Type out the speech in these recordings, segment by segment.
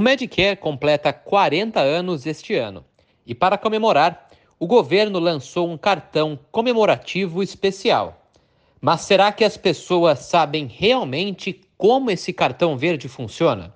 Medicare completa 40 anos este ano e, para comemorar, o governo lançou um cartão comemorativo especial. Mas será que as pessoas sabem realmente como esse cartão verde funciona?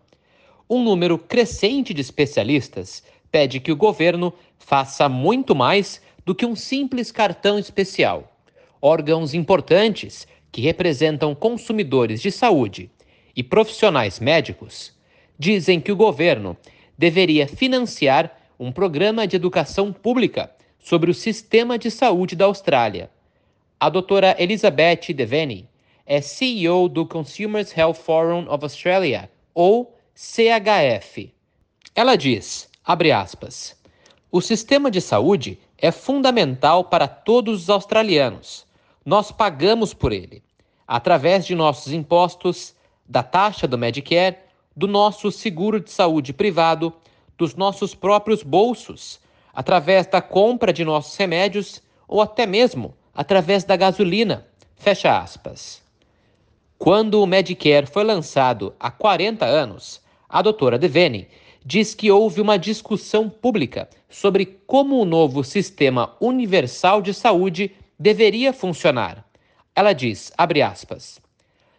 Um número crescente de especialistas pede que o governo faça muito mais do que um simples cartão especial. Órgãos importantes que representam consumidores de saúde e profissionais médicos dizem que o governo deveria financiar um programa de educação pública sobre o sistema de saúde da Austrália. A doutora Elizabeth Devaney é CEO do Consumers Health Forum of Australia, ou CHF. Ela diz, abre aspas, o sistema de saúde é fundamental para todos os australianos. Nós pagamos por ele, através de nossos impostos, da taxa do Medicare, do nosso seguro de saúde privado, dos nossos próprios bolsos, através da compra de nossos remédios ou até mesmo através da gasolina. Fecha aspas. Quando o Medicare foi lançado há 40 anos, a doutora Devene diz que houve uma discussão pública sobre como o novo sistema universal de saúde deveria funcionar. Ela diz, abre aspas,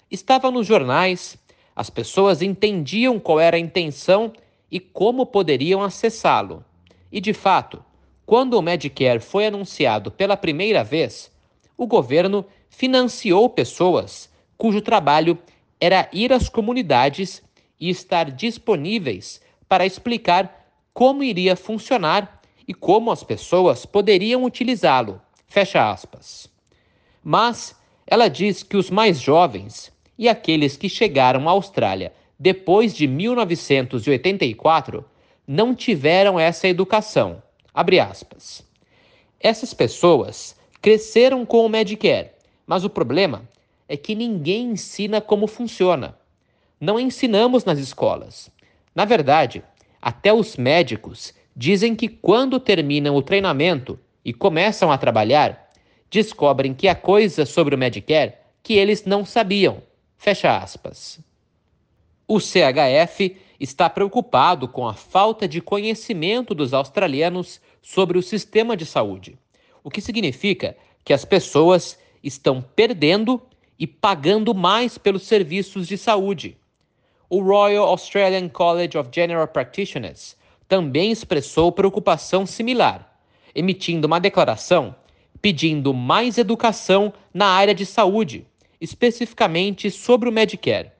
estava nos jornais, as pessoas entendiam qual era a intenção e como poderiam acessá-lo. E de fato, quando o Medicare foi anunciado pela primeira vez, o governo financiou pessoas cujo trabalho era ir às comunidades e estar disponíveis para explicar como iria funcionar e como as pessoas poderiam utilizá-lo. Fecha aspas. Mas ela diz que os mais jovens e aqueles que chegaram à Austrália depois de 1984 não tiveram essa educação. Essas pessoas cresceram com o Medicare, mas o problema é que ninguém ensina como funciona. Não ensinamos nas escolas. Na verdade, até os médicos dizem que quando terminam o treinamento e começam a trabalhar, descobrem que há coisas sobre o Medicare que eles não sabiam. Fecha aspas. O CHF está preocupado com a falta de conhecimento dos australianos sobre o sistema de saúde, o que significa que as pessoas estão perdendo e pagando mais pelos serviços de saúde. O Royal Australian College of General Practitioners também expressou preocupação similar, emitindo uma declaração pedindo mais educação na área de saúde, especificamente sobre o Medicare.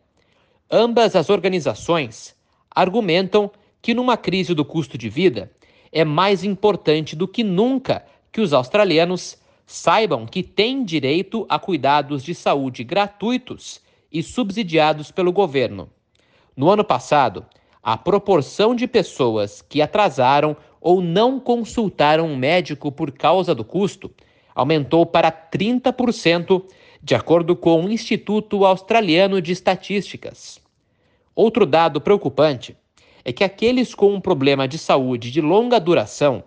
Ambas as organizações argumentam que, numa crise do custo de vida, é mais importante do que nunca que os australianos saibam que têm direito a cuidados de saúde gratuitos e subsidiados pelo governo. No ano passado, a proporção de pessoas que atrasaram ou não consultaram um médico por causa do custo aumentou para 30%, de acordo com o Instituto Australiano de Estatísticas. Outro dado preocupante é que aqueles com um problema de saúde de longa duração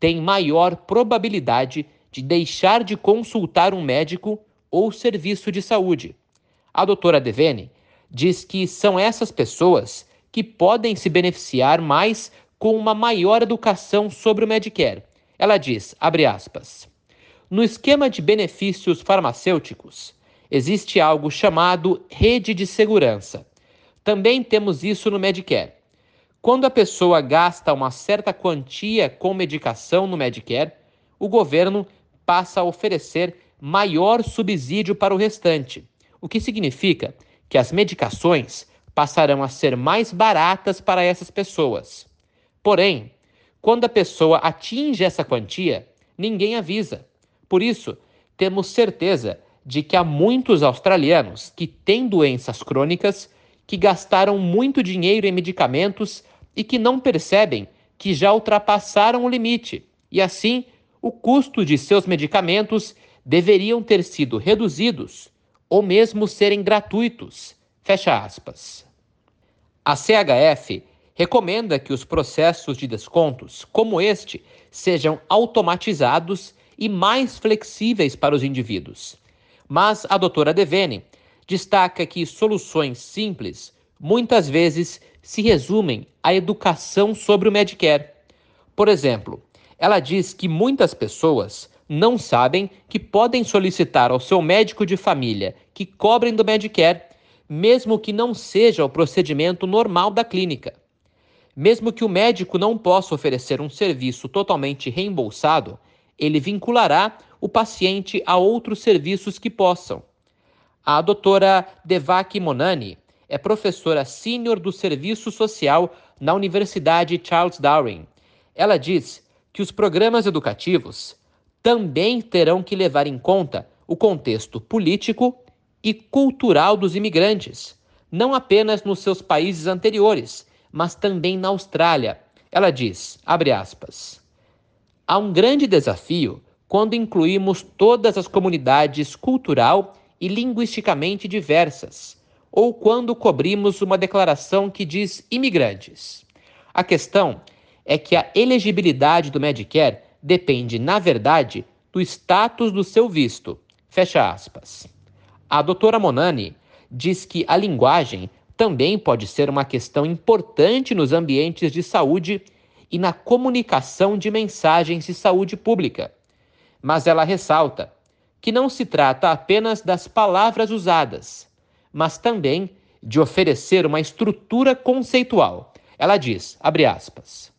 têm maior probabilidade de deixar de consultar um médico ou serviço de saúde. A doutora Devene diz que são essas pessoas que podem se beneficiar mais com uma maior educação sobre o Medicare. Ela diz, abre aspas, no esquema de benefícios farmacêuticos, existe algo chamado rede de segurança. Também temos isso no Medicare. Quando a pessoa gasta uma certa quantia com medicação no Medicare, o governo passa a oferecer maior subsídio para o restante, o que significa que as medicações passarão a ser mais baratas para essas pessoas. Porém, quando a pessoa atinge essa quantia, ninguém avisa. Por isso, temos certeza de que há muitos australianos que têm doenças crônicas que gastaram muito dinheiro em medicamentos e que não percebem que já ultrapassaram o limite e assim o custo de seus medicamentos deveriam ter sido reduzidos ou mesmo serem gratuitos. Fecha aspas. A CHF recomenda que os processos de descontos, como este, sejam automatizados e mais flexíveis para os indivíduos. Mas a doutora Devene destaca que soluções simples muitas vezes se resumem à educação sobre o Medicare. Por exemplo, ela diz que muitas pessoas não sabem que podem solicitar ao seu médico de família que cobrem do Medicare, mesmo que não seja o procedimento normal da clínica. Mesmo que o médico não possa oferecer um serviço totalmente reembolsado, ele vinculará o paciente a outros serviços que possam. A doutora Devaki Monani é professora sênior do Serviço Social na Universidade Charles Darwin. Ela diz que os programas educativos também terão que levar em conta o contexto político e cultural dos imigrantes, não apenas nos seus países anteriores, mas também na Austrália. Ela diz, abre aspas, há um grande desafio quando incluímos todas as comunidades cultural e linguisticamente diversas, ou quando cobrimos uma declaração que diz imigrantes. A questão é que a elegibilidade do Medicare depende, na verdade, do status do seu visto. Fecha aspas. A doutora Monani diz que a linguagem também pode ser uma questão importante nos ambientes de saúde e na comunicação de mensagens de saúde pública. Mas ela ressalta que não se trata apenas das palavras usadas, mas também de oferecer uma estrutura conceitual. Ela diz, abre aspas,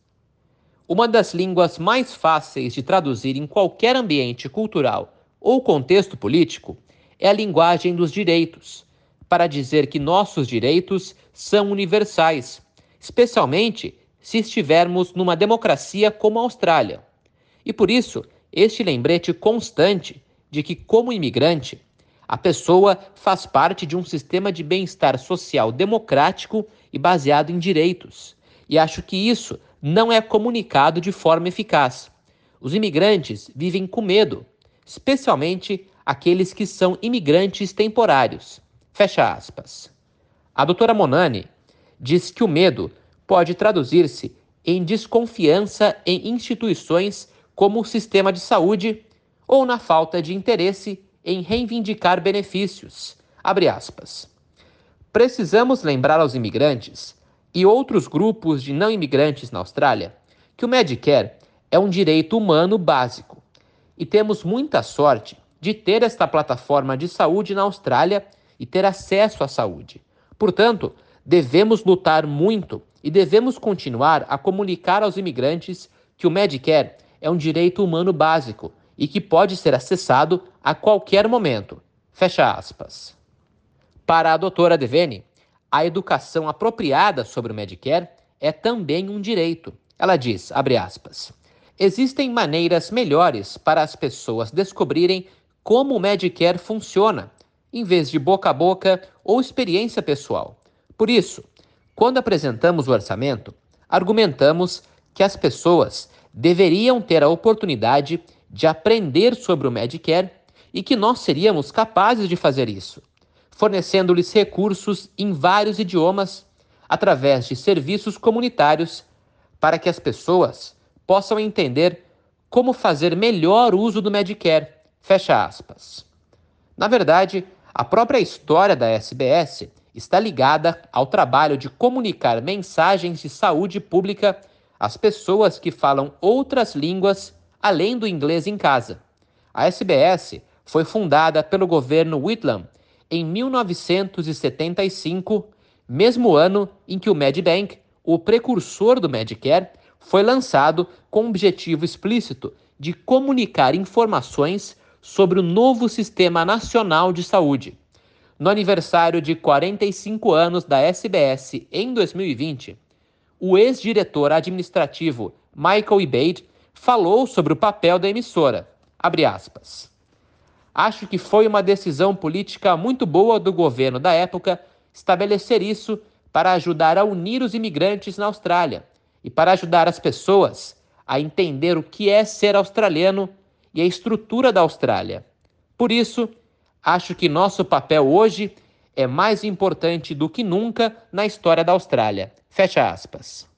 uma das línguas mais fáceis de traduzir em qualquer ambiente cultural ou contexto político é a linguagem dos direitos, para dizer que nossos direitos são universais, especialmente se estivermos numa democracia como a Austrália. E por isso, este lembrete constante de que, como imigrante, a pessoa faz parte de um sistema de bem-estar social democrático e baseado em direitos. E acho que isso não é comunicado de forma eficaz. Os imigrantes vivem com medo, especialmente aqueles que são imigrantes temporários. Fecha aspas. A doutora Monani diz que o medo pode traduzir-se em desconfiança em instituições como o sistema de saúde ou na falta de interesse em reivindicar benefícios. Precisamos lembrar aos imigrantes e outros grupos de não imigrantes na Austrália que o Medicare é um direito humano básico. E temos muita sorte de ter esta plataforma de saúde na Austrália e ter acesso à saúde. Portanto, devemos lutar muito e devemos continuar a comunicar aos imigrantes que o Medicare é um direito humano básico e que pode ser acessado a qualquer momento. Fecha aspas. Para a doutora Devene, a educação apropriada sobre o Medicare é também um direito. Ela diz, abre aspas, existem maneiras melhores para as pessoas descobrirem como o Medicare funciona, em vez de boca a boca ou experiência pessoal. Por isso, quando apresentamos o orçamento, argumentamos que as pessoas deveriam ter a oportunidade de aprender sobre o Medicare e que nós seríamos capazes de fazer isso fornecendo-lhes recursos em vários idiomas através de serviços comunitários para que as pessoas possam entender como fazer melhor uso do Medicare. Fecha aspas. Na verdade, a própria história da SBS está ligada ao trabalho de comunicar mensagens de saúde pública às pessoas que falam outras línguas além do inglês em casa. A SBS foi fundada pelo governo Whitlam em 1975, mesmo ano em que o Medibank, o precursor do Medicare, foi lançado com o objetivo explícito de comunicar informações sobre o novo Sistema Nacional de Saúde. No aniversário de 45 anos da SBS em 2020, o ex-diretor administrativo Michael Ebade falou sobre o papel da emissora. Acho que foi uma decisão política muito boa do governo da época estabelecer isso para ajudar a unir os imigrantes na Austrália e para ajudar as pessoas a entender o que é ser australiano e a estrutura da Austrália. Por isso, acho que nosso papel hoje é mais importante do que nunca na história da Austrália. Fecha aspas.